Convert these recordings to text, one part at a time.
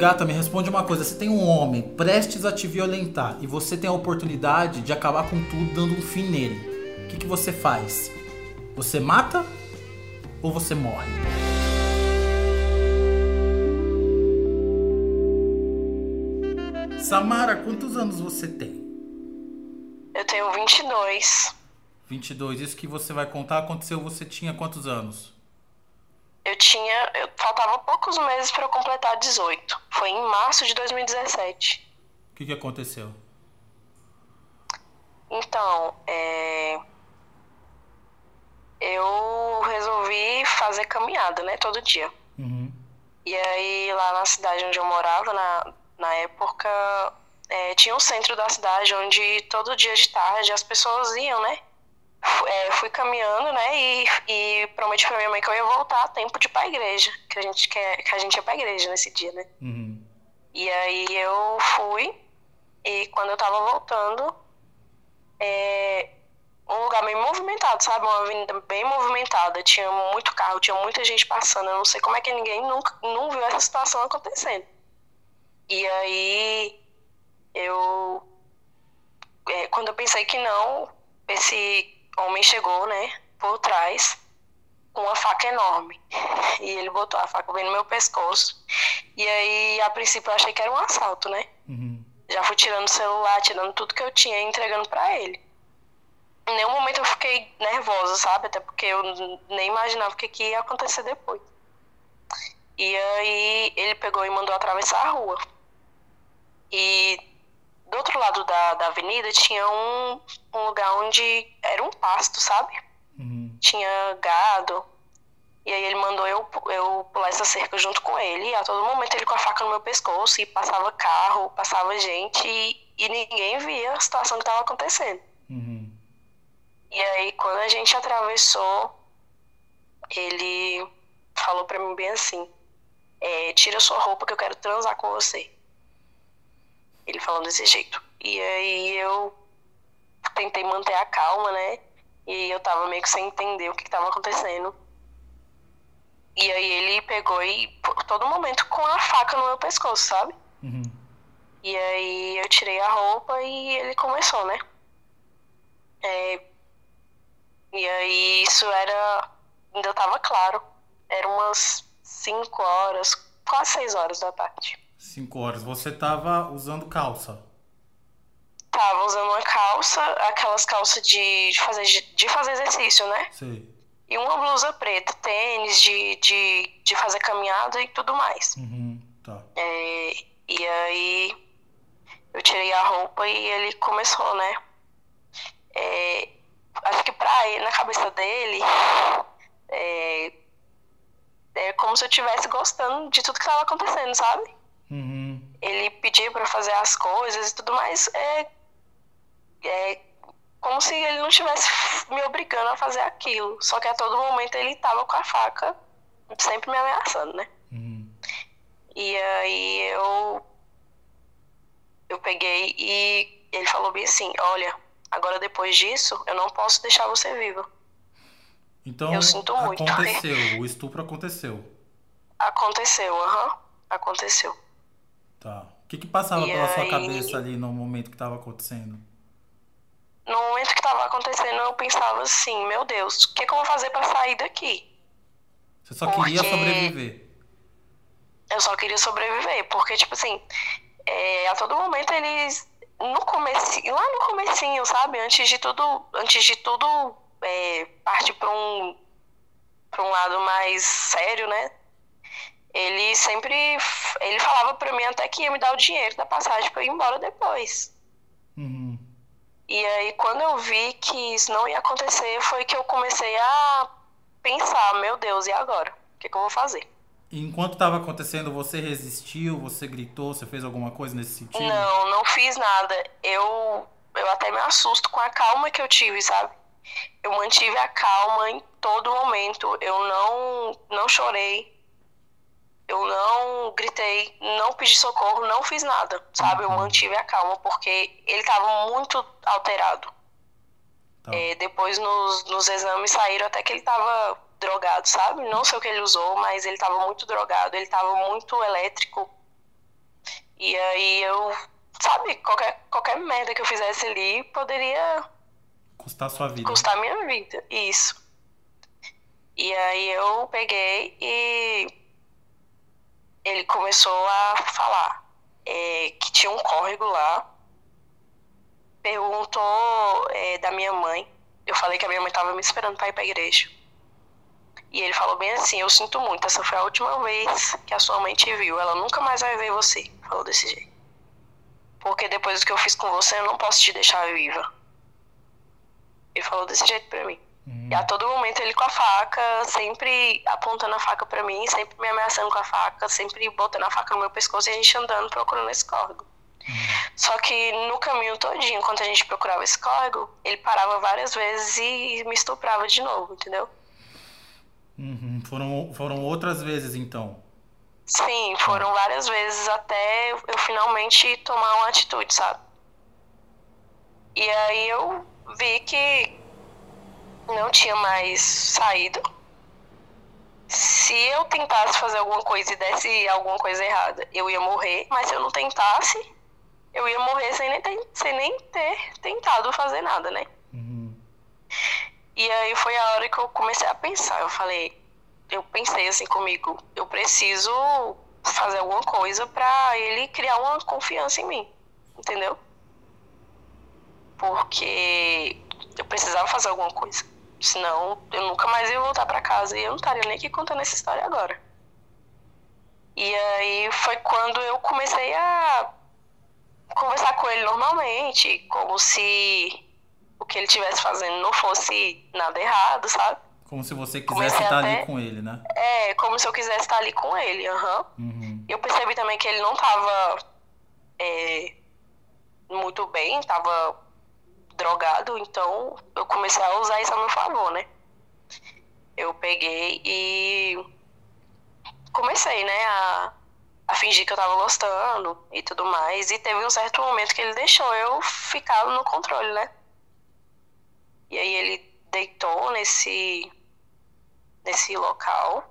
Gata, me responde uma coisa. Você tem um homem prestes a te violentar e você tem a oportunidade de acabar com tudo dando um fim nele. O que, que você faz? Você mata ou você morre? Samara, quantos anos você tem? Eu tenho 22. 22. Isso que você vai contar aconteceu, você tinha quantos anos? Tinha. Eu, faltava poucos meses para eu completar 18. Foi em março de 2017. O que, que aconteceu? Então, é, eu resolvi fazer caminhada, né, todo dia. Uhum. E aí, lá na cidade onde eu morava, na, na época, é, tinha um centro da cidade onde todo dia de tarde as pessoas iam, né? É, fui caminhando, né? E, e prometi pra minha mãe que eu ia voltar a tempo de ir pra igreja. Que a gente, quer, que a gente ia pra igreja nesse dia, né? Uhum. E aí eu fui, e quando eu tava voltando, é, um lugar bem movimentado, sabe? Uma avenida bem movimentada. Tinha muito carro, tinha muita gente passando. Eu não sei como é que ninguém nunca não viu essa situação acontecendo. E aí eu. É, quando eu pensei que não, esse homem chegou, né, por trás, com uma faca enorme. E ele botou a faca bem no meu pescoço. E aí, a princípio, eu achei que era um assalto, né? Uhum. Já fui tirando o celular, tirando tudo que eu tinha e entregando para ele. Em nenhum momento eu fiquei nervosa, sabe? Até porque eu nem imaginava o que, que ia acontecer depois. E aí ele pegou e mandou atravessar a rua. E do outro lado da, da avenida tinha um, um lugar onde era um pasto, sabe? Uhum. Tinha gado. E aí ele mandou eu, eu pular essa cerca junto com ele. E a todo momento ele com a faca no meu pescoço. E passava carro, passava gente. E, e ninguém via a situação que estava acontecendo. Uhum. E aí quando a gente atravessou, ele falou pra mim bem assim: é, Tira sua roupa que eu quero transar com você. Ele falou desse jeito. E aí eu tentei manter a calma, né? E eu tava meio que sem entender o que, que tava acontecendo. E aí ele pegou e por todo momento com a faca no meu pescoço, sabe? Uhum. E aí eu tirei a roupa e ele começou, né? É, e aí isso era. Ainda tava claro. Era umas 5 horas, quase 6 horas da tarde. Cinco horas. Você tava usando calça. Tava usando uma calça, aquelas calças de, de, fazer, de fazer exercício, né? Sei. E uma blusa preta, tênis de, de, de fazer caminhada e tudo mais. Uhum. Tá. É, e aí eu tirei a roupa e ele começou, né? É, acho que pra ele, na cabeça dele, é, é como se eu estivesse gostando de tudo que tava acontecendo, sabe? Uhum. Ele pedia pra fazer as coisas e tudo mais. É, é como se ele não estivesse me obrigando a fazer aquilo. Só que a todo momento ele tava com a faca, sempre me ameaçando, né? Uhum. E aí eu eu peguei e ele falou bem assim, olha, agora depois disso eu não posso deixar você viva. Então Eu sinto muito. aconteceu, o estupro aconteceu. Aconteceu, aham, aconteceu. Tá. O que que passava E pela sua aí- cabeça ali no momento que tava acontecendo? No momento que tava acontecendo, eu pensava assim, meu Deus, o que, que eu vou fazer pra sair daqui? Você só queria Porque- sobreviver. Eu só queria sobreviver, porque, tipo assim, é, a todo momento eles. No comecinho, lá no comecinho, sabe? Antes de tudo. Antes de tudo é, partir pra um. pra um lado mais sério, né? Ele sempre. Ele falava pra mim até que ia me dar o dinheiro da passagem pra eu ir embora depois. Uhum. E aí, quando eu vi que isso não ia acontecer, foi que eu comecei a pensar: meu Deus, e agora? O que, que eu vou fazer? E enquanto tava acontecendo, você resistiu, você gritou, você fez alguma coisa nesse sentido? Não, não fiz nada. Eu, eu até me assusto com a calma que eu tive, sabe? Eu mantive a calma em todo momento. Eu não, não chorei. Eu não gritei, não pedi socorro, não fiz nada, sabe? Eu Uhum. mantive a calma porque ele estava muito alterado. Tá. É, depois nos, nos exames saíram até que ele estava drogado, sabe? Não sei o que ele usou, mas ele estava muito drogado, ele estava muito elétrico. E aí eu, sabe, qualquer, qualquer merda que eu fizesse ali poderia Custar sua vida. custar minha vida. Isso. E aí eu peguei e ele começou a falar é, que tinha um córrego lá. Perguntou é, da minha mãe. Eu falei que a minha mãe estava me esperando para ir para a igreja. E ele falou bem assim: Eu sinto muito, essa foi a última vez que a sua mãe te viu. Ela nunca mais vai ver você. Falou desse jeito. Porque depois do que eu fiz com você, eu não posso te deixar viva. Ele falou desse jeito pra mim. E a todo momento ele com a faca, sempre apontando a faca pra mim, sempre me ameaçando com a faca, sempre botando a faca no meu pescoço e a gente andando procurando esse córrego. Só que no caminho todinho, enquanto a gente procurava esse córrego, ele parava várias vezes e me estuprava de novo, entendeu? Uhum. Foram, foram outras vezes, então. Sim, foram várias vezes até eu finalmente tomar uma atitude, sabe? E aí eu vi que não tinha mais saído. Se eu tentasse fazer alguma coisa e desse alguma coisa errada, eu ia morrer, mas se eu não tentasse, eu ia morrer sem nem ter, sem nem ter tentado fazer nada, né? Uhum. E aí foi a hora que eu comecei a pensar. Eu falei, eu pensei assim comigo, eu preciso fazer alguma coisa pra ele criar uma confiança em mim, entendeu? Porque eu precisava fazer alguma coisa. Senão eu nunca mais ia voltar pra casa e eu não estaria nem aqui contando essa história agora. E aí foi quando eu comecei a conversar com ele normalmente, como se o que ele estivesse fazendo não fosse nada errado, sabe? Como se você Comecei quisesse estar até- ali com ele, né? É, como se eu quisesse estar ali com ele, aham. Uhum. Eu percebi também que ele não tava é, muito bem, tava drogado, então eu comecei a usar isso a meu favor, né? Eu peguei e comecei, né, a, a fingir que eu tava gostando e tudo mais. E teve um certo momento que ele deixou eu ficar no controle, né? E aí ele deitou nesse, nesse local.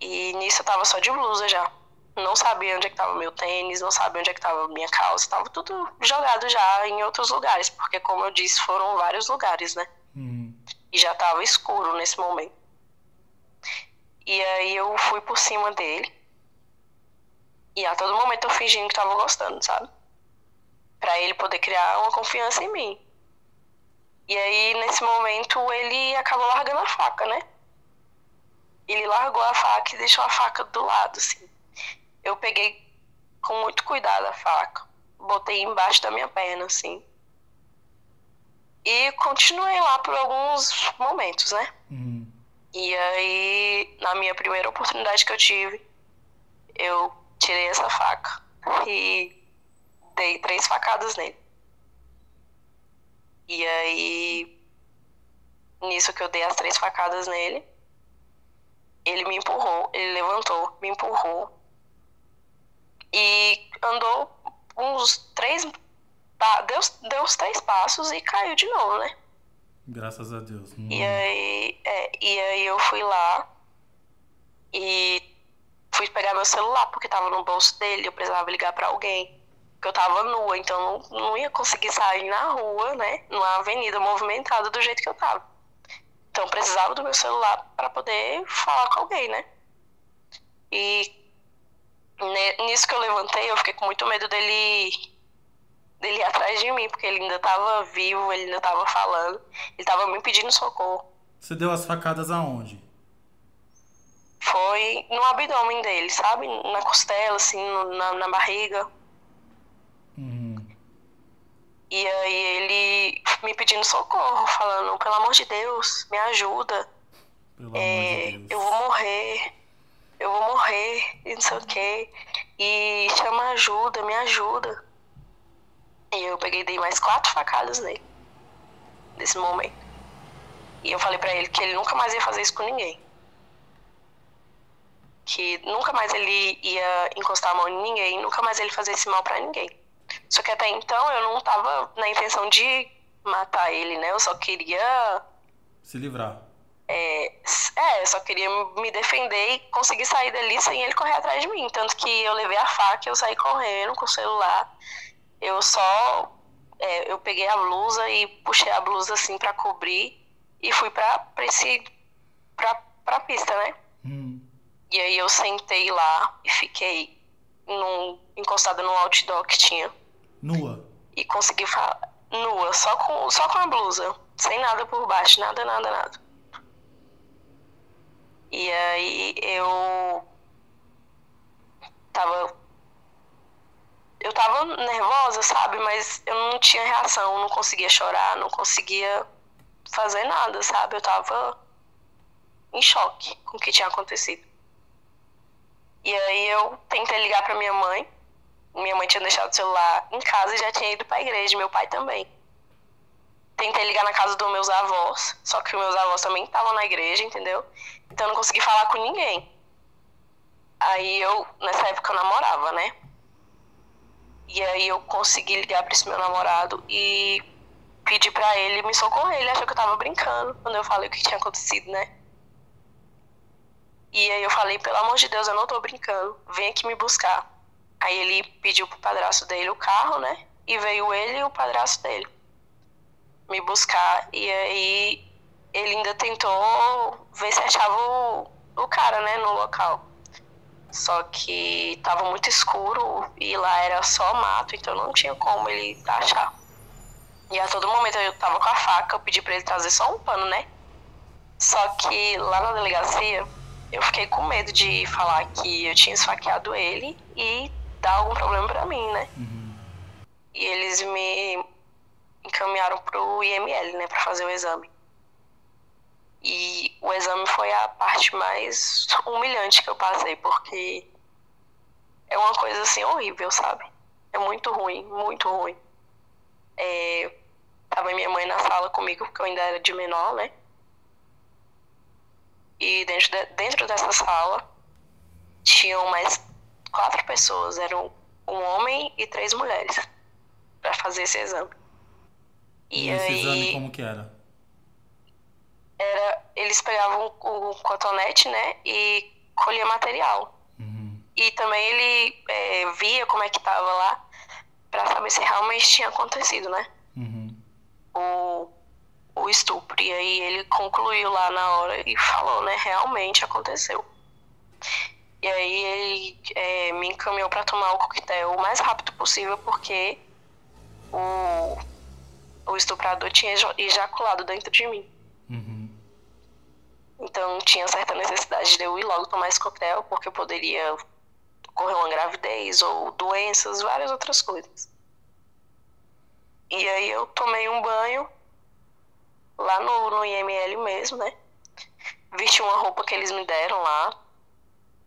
E nisso eu tava só de blusa já. Não sabia onde é que tava meu tênis, não sabia onde é que tava minha calça. Tava tudo jogado já em outros lugares, porque como eu disse, foram vários lugares, né? Uhum. E já tava escuro nesse momento. E aí eu fui por cima dele. E a todo momento eu fingindo que tava gostando, sabe? Pra ele poder criar uma confiança em mim. E aí, nesse momento, ele acabou largando a faca, né? Ele largou a faca e deixou a faca do lado, assim. Eu peguei com muito cuidado a faca, botei embaixo da minha perna, assim. E continuei lá por alguns momentos, né? Uhum. E aí, na minha primeira oportunidade que eu tive, eu tirei essa faca e dei três facadas nele. E aí, nisso que eu dei as três facadas nele, ele me empurrou, ele levantou, me empurrou e andou uns três, deu, deu uns três passos e caiu de novo, né? Graças a Deus. Uhum. E aí, é, e aí eu fui lá e fui pegar meu celular, porque tava no bolso dele, eu precisava ligar pra alguém. Porque eu tava nua, então não, não ia conseguir sair na rua, né? Numa avenida movimentada do jeito que eu tava. Então eu precisava do meu celular para poder falar com alguém, né? E nisso que eu levantei, eu fiquei com muito medo dele dele ir atrás de mim, porque ele ainda tava vivo, ele ainda tava falando, ele tava me pedindo socorro. Você deu as facadas aonde? Foi no abdômen dele, sabe? Na costela, assim, na, na barriga. Uhum. E aí ele me pedindo socorro, falando, pelo amor de Deus, me ajuda. Pelo É, amor de Deus. eu vou morrer, eu vou morrer, e não sei o quê. E chama ajuda, me ajuda. E eu peguei dei mais quatro facadas nele. Nesse momento. E eu falei pra ele que ele nunca mais ia fazer isso com ninguém. Que nunca mais ele ia encostar a mão em ninguém, nunca mais ele fazer esse mal pra ninguém. Só que até então eu não tava na intenção de matar ele, né? Eu só queria Se livrar. É, é, eu só queria me defender e conseguir sair dali sem ele correr atrás de mim. Tanto que eu levei a faca, eu saí correndo com o celular. Eu só. É, eu peguei a blusa e puxei a blusa assim para cobrir e fui pra, pra, esse, pra, pra pista, né? Hum. E aí eu sentei lá e fiquei num, encostada num outdoor que tinha. Nua? E consegui falar. Nua, só com, só com a blusa. Sem nada por baixo, nada, nada, nada. E aí eu tava. Eu tava nervosa, sabe? Mas eu não tinha reação, não conseguia chorar, não conseguia fazer nada, sabe? Eu tava em choque com o que tinha acontecido. E aí eu tentei ligar para minha mãe. Minha mãe tinha deixado o celular em casa e já tinha ido para a igreja, meu pai também. Tentei ligar na casa dos meus avós, só que os meus avós também estavam na igreja, entendeu? Então eu não consegui falar com ninguém. Aí eu, nessa época eu namorava, né? E aí eu consegui ligar para esse meu namorado e pedir para ele me socorrer. Ele achou que eu tava brincando quando eu falei o que tinha acontecido, né? E aí eu falei, pelo amor de Deus, eu não tô brincando, vem aqui me buscar. Aí ele pediu pro padrasto dele o carro, né? E veio ele e o padrasto dele me buscar. E aí ele ainda tentou ver se achava o, o cara, né, no local. Só que tava muito escuro e lá era só mato, então não tinha como ele achar. E a todo momento eu tava com a faca, eu pedi pra ele trazer só um pano, né? Só que lá na delegacia eu fiquei com medo de falar que eu tinha esfaqueado ele e dar algum problema para mim, né? Uhum. E eles me encaminharam pro IML, né, para fazer o exame. E o exame foi a parte mais humilhante que eu passei, porque é uma coisa assim horrível, sabe? É muito ruim, muito ruim. É, tava minha mãe na sala comigo, porque eu ainda era de menor, né? E dentro, de, dentro dessa sala tinham mais quatro pessoas, eram um homem e três mulheres, para fazer esse exame. E, e esse aí, exame como que era? Era, eles pegavam o cotonete, né, e colhia material. Uhum. E também ele é, via como é que tava lá, para saber se realmente tinha acontecido, né? Uhum. O, o estupro. E aí ele concluiu lá na hora e falou, né? Realmente aconteceu. E aí ele é, me encaminhou para tomar o coquetel o mais rápido possível, porque o, o estuprador tinha ejaculado dentro de mim. Uhum. Então tinha certa necessidade de eu ir logo tomar esse coquetel, porque eu poderia ocorrer uma gravidez ou doenças, várias outras coisas. E aí eu tomei um banho lá no, no IML mesmo, né? Vesti uma roupa que eles me deram lá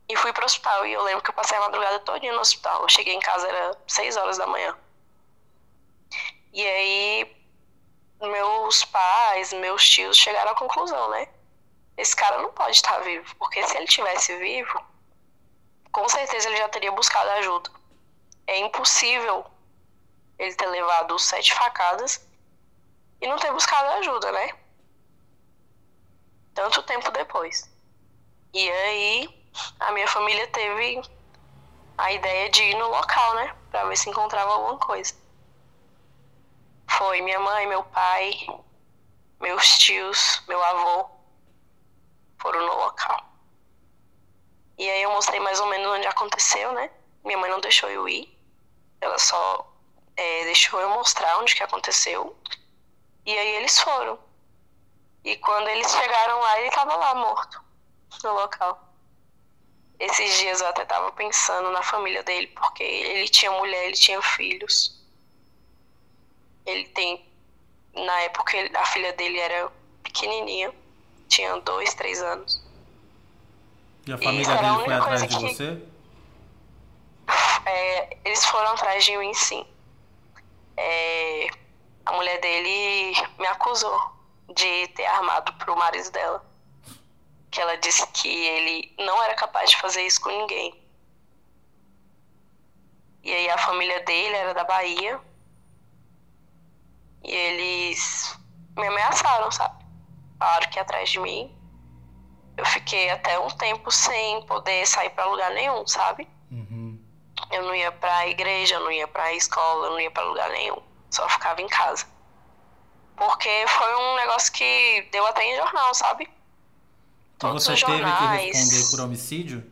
e fui pro hospital. E eu lembro que eu passei a madrugada todinha no hospital. Eu cheguei em casa, era 6 horas da manhã. E aí, meus pais, meus tios chegaram à conclusão, né? Esse cara não pode estar vivo, porque se ele tivesse vivo, com certeza ele já teria buscado ajuda. É impossível ele ter levado sete facadas e não ter buscado ajuda, né? Tanto tempo depois. E aí a minha família teve a ideia de ir no local, né? Pra ver se encontrava alguma coisa. Foi minha mãe, meu pai, meus tios, meu avô foram no local. E aí eu mostrei mais ou menos onde aconteceu, né? Minha mãe não deixou eu ir. Ela só é, deixou eu mostrar onde que aconteceu. E aí eles foram. E quando eles chegaram lá, ele estava lá morto no local. Esses dias eu até estava pensando na família dele, porque ele tinha mulher, ele tinha filhos. Ele tem. Na época a filha dele era pequenininha, tinha dois, três anos. E a família e dele foi atrás de que... você? É, eles foram atrás de mim, sim. É, a mulher dele me acusou de ter armado pro marido dela. Que ela disse que ele não era capaz de fazer isso com ninguém. E aí a família dele era da Bahia. E eles me ameaçaram, sabe? Falaram que atrás de mim. eu fiquei até um tempo sem poder sair para lugar nenhum, sabe? Uhum. Eu não ia pra igreja, eu não ia pra escola, eu não ia pra lugar nenhum. Só ficava em casa. Porque foi um negócio que deu até em jornal, sabe? Então Todos você os teve que jornais. responder por homicídio?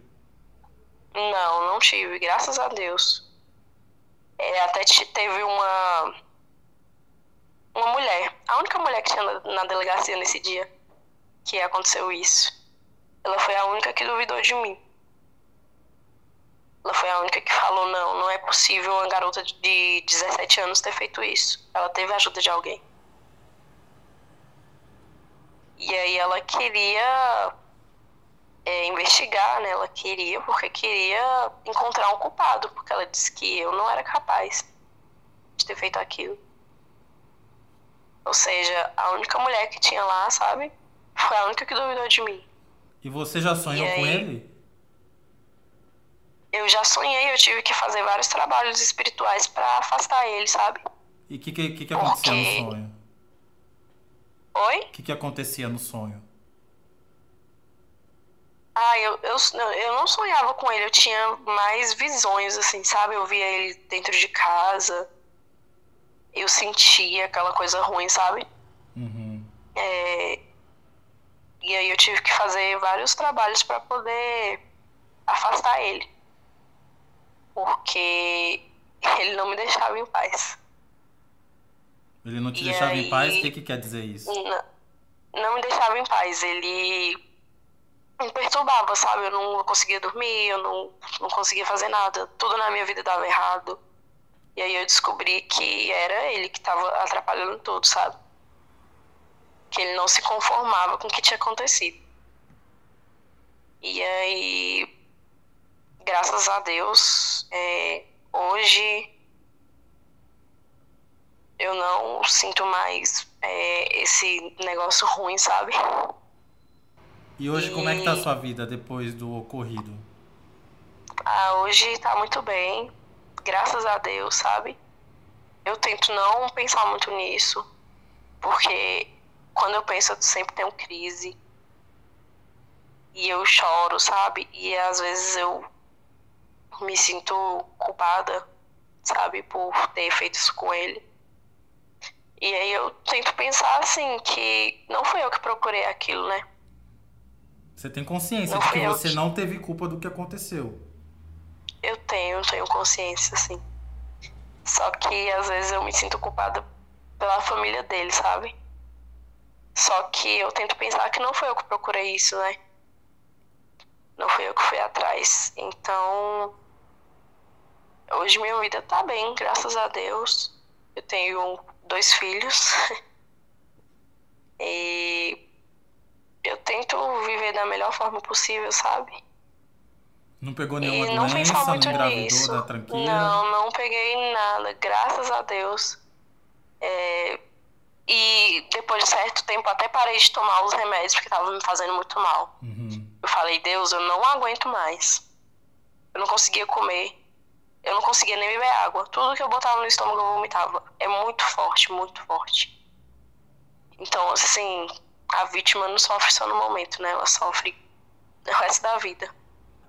Não, não tive, graças a Deus. É, até te- teve uma. Uma mulher, a única mulher que tinha na, na delegacia nesse dia que aconteceu isso. Ela foi a única que duvidou de mim. Ela foi a única que falou: não, não é possível uma garota de- de 17 anos ter feito isso. Ela teve a ajuda de alguém. E aí ela queria é, investigar, né? Ela queria, porque queria encontrar um culpado, porque ela disse que eu não era capaz de ter feito aquilo. Ou seja, a única mulher que tinha lá, sabe? Foi a única que duvidou de mim. E você já sonhou com ele? Eu já sonhei, eu tive que fazer vários trabalhos espirituais pra afastar ele, sabe? E o que, que, que, acontecia no Porque- sonho? Oi? O que, que acontecia no sonho? Ah, eu, eu, eu não sonhava com ele, eu tinha mais visões, assim, sabe? Eu via ele dentro de casa, eu sentia aquela coisa ruim, sabe? Uhum. É, E aí eu tive que fazer vários trabalhos para poder afastar ele. Porque ele não me deixava em paz. Ele não te E deixava em aí- paz? O que, que quer dizer isso? Não, não me deixava em paz. Ele me perturbava, sabe? Eu não conseguia dormir, eu não, não conseguia fazer nada. Tudo na minha vida dava errado. E aí eu descobri que era ele que estava atrapalhando tudo, sabe? Que ele não se conformava com o que tinha acontecido. E aí, graças a Deus, é, hoje eu não sinto mais é, esse negócio ruim, sabe? E hoje, como é que tá a E- sua vida depois do ocorrido? Ah, hoje tá muito bem, graças a Deus, sabe? Eu tento não pensar muito nisso, porque quando eu penso eu sempre tenho crise. E eu choro, sabe? E às vezes eu me sinto culpada, sabe, por ter feito isso com ele. E aí eu tento pensar assim que não fui eu que procurei aquilo, né? Você tem consciência Não de que você que- não teve culpa do que aconteceu. Eu tenho, tenho consciência, assim. Só que às vezes eu me sinto culpada pela família dele, sabe? Só que eu tento pensar que não foi eu que procurei isso, né? Não fui eu que fui atrás. Então, hoje minha vida tá bem, graças a Deus. Eu tenho dois filhos. e eu tento viver da melhor forma possível, sabe? Não pegou nenhuma E não doença, não muito engravidou, nisso. tá tranquila? Não, não peguei nada, graças a Deus. É, E depois de certo tempo até parei de tomar os remédios porque tava me fazendo muito mal. Uhum. Eu falei, Deus, eu não aguento mais. Eu não conseguia comer. Eu não conseguia nem beber água. Tudo que eu botava no estômago eu vomitava. É muito forte, muito forte. Então, assim, a vítima não sofre só no momento, né? Ela sofre o resto da vida.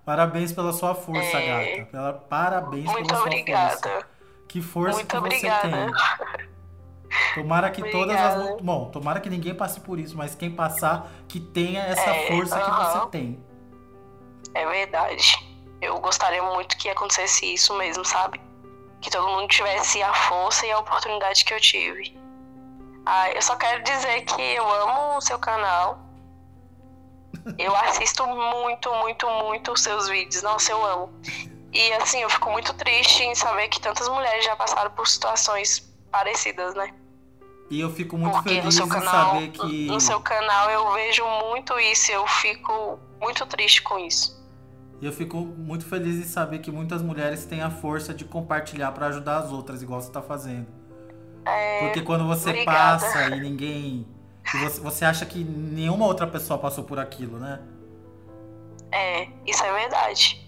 Parabéns pela sua força, É. gata. Pela- Parabéns Muito pela sua obrigada. força. Que força Muito que você obrigada. tem. Tomara que todas as. Obrigada. Bom, tomara que ninguém passe por isso, mas quem passar, que tenha essa É, força que aham. você tem. É verdade. Eu gostaria muito que acontecesse isso mesmo, sabe? Que todo mundo tivesse a força e a oportunidade que eu tive. Ah, eu só quero dizer que eu amo o seu canal. Eu assisto muito, muito, muito os seus vídeos. Nossa, eu amo. E assim, eu fico muito triste em saber que tantas mulheres já passaram por situações parecidas, né? E eu fico muito Porque no feliz seu em saber que. no seu canal eu vejo muito isso, eu fico muito triste com isso. E eu fico muito feliz em saber que muitas mulheres têm a força de compartilhar pra ajudar as outras, igual você tá fazendo. É, Porque quando você obrigada. passa e ninguém. E você, você acha que nenhuma outra pessoa passou por aquilo, né? É, isso é verdade.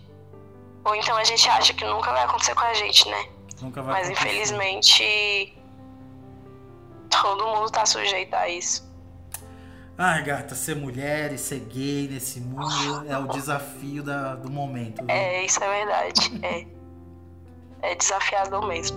Ou então a gente acha que nunca vai acontecer com a gente, né? Nunca vai Mas acontecer. infelizmente todo mundo tá sujeito a isso. Ai, gata, ser mulher e ser gay nesse mundo é o desafio da, do momento. viu? É, isso é verdade. É, é desafiador mesmo.